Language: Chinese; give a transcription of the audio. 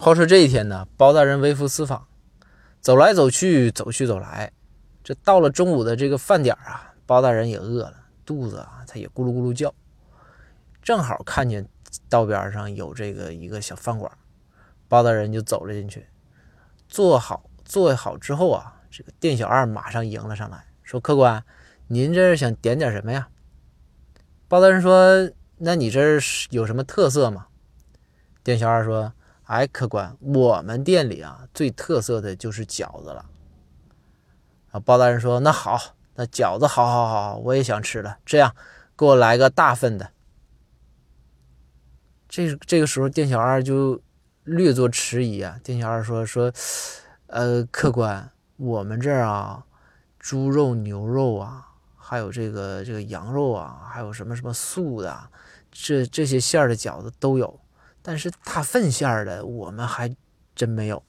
话说这一天呢，包大人微服私访，走来走去，走去走来，这到了中午的这个饭点啊，包大人也饿了，肚子啊，他也咕噜咕噜叫，正好看见道边上有这个一个小饭馆，包大人就走了进去，坐好坐好之后啊，这个店小二马上迎了上来，说：“客官，您这是想点点什么呀？”包大人说：“那你这是有什么特色吗？”店小二说。哎，客官，我们店里啊最特色的就是饺子了。啊，包大人说：“那好，那饺子好，好，好，我也想吃了。这样，给我来个大份的。”这这个时候，店小二就略作迟疑啊。店小二说：“说，呃，客官，我们这儿啊，猪肉、牛肉啊，还有这个这个羊肉啊，还有什么什么素的，这这些馅儿的饺子都有。”但是大粪馅儿的我们还真没有。